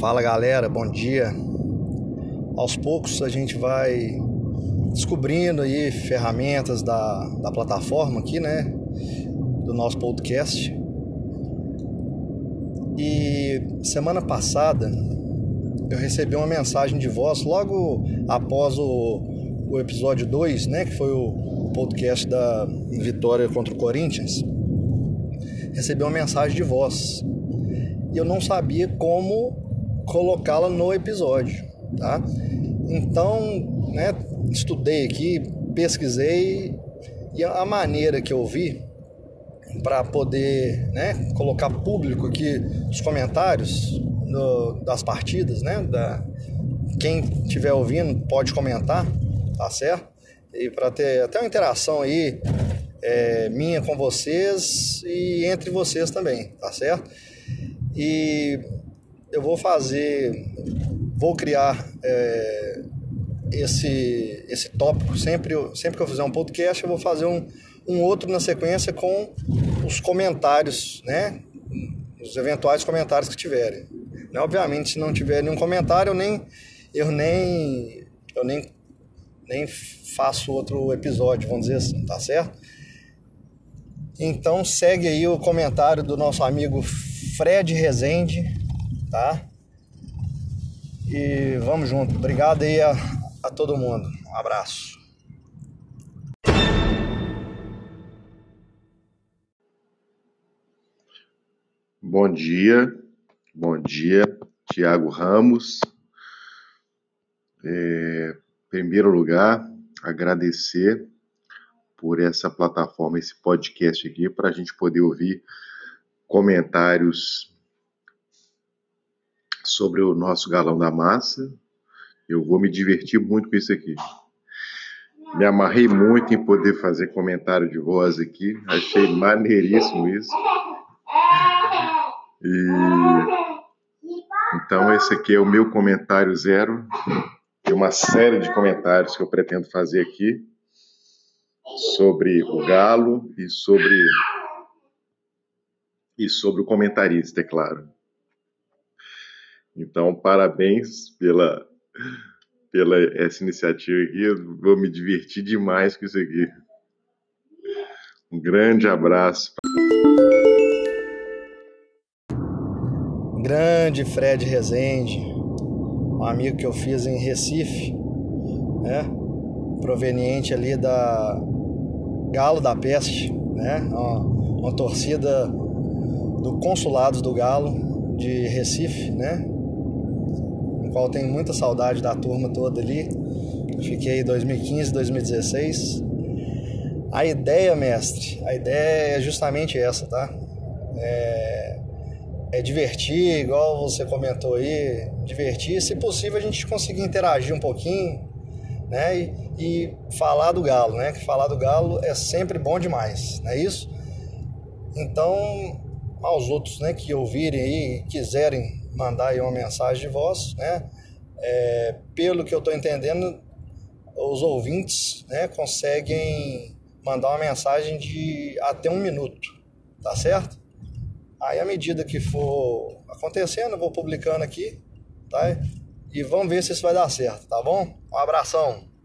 Fala galera, bom dia. Aos poucos a gente vai descobrindo aí ferramentas da, da plataforma aqui, né? Do nosso podcast. E semana passada eu recebi uma mensagem de voz logo após o, o episódio 2, né? Que foi o podcast da vitória contra o Corinthians. Recebi uma mensagem de voz. E eu não sabia como colocá-la no episódio, tá? Então, né, estudei aqui, pesquisei e a maneira que eu vi para poder né, colocar público aqui os comentários das partidas, né? Da, quem estiver ouvindo pode comentar, tá certo? E para ter até uma interação aí é, minha com vocês e entre vocês também, tá certo? E eu vou fazer, vou criar é, esse, esse tópico. Sempre, sempre que eu fizer um podcast, eu vou fazer um, um outro na sequência com os comentários, né? Os eventuais comentários que tiverem. Né? Obviamente, se não tiver nenhum comentário, eu nem, eu nem, eu nem, nem faço outro episódio, vamos dizer assim, tá certo? Então segue aí o comentário do nosso amigo Fred Rezende, tá? E vamos junto. Obrigado aí a, a todo mundo. Um abraço. Bom dia, bom dia, Tiago Ramos. É, em primeiro lugar, agradecer por essa plataforma, esse podcast aqui, para a gente poder ouvir comentários sobre o nosso galão da massa. Eu vou me divertir muito com isso aqui. Me amarrei muito em poder fazer comentário de voz aqui. Achei maneiríssimo isso. E então esse aqui é o meu comentário zero. Tem uma série de comentários que eu pretendo fazer aqui sobre o galo e sobre e sobre o comentarista, é claro. Então, parabéns pela, pela essa iniciativa aqui. Eu vou me divertir demais com isso aqui. Um grande abraço. Grande Fred Rezende, um amigo que eu fiz em Recife, né? Proveniente ali da Galo da Peste, né? Uma, uma torcida do Consulados do Galo de Recife, né? Qual tenho muita saudade da turma toda ali. Fiquei em 2015, 2016. A ideia, mestre, a ideia é justamente essa, tá? É, é divertir, igual você comentou aí, divertir. Se possível, a gente conseguir interagir um pouquinho, né? E, e falar do Galo, né? Que falar do Galo é sempre bom demais, não é isso? Então, aos outros né, que ouvirem e quiserem mandar aí uma mensagem de voz, né? É, pelo que eu estou entendendo, os ouvintes né, conseguem mandar uma mensagem de até um minuto, tá certo? Aí, à medida que for acontecendo, eu vou publicando aqui, tá? E vamos ver se isso vai dar certo, tá bom? Um abração!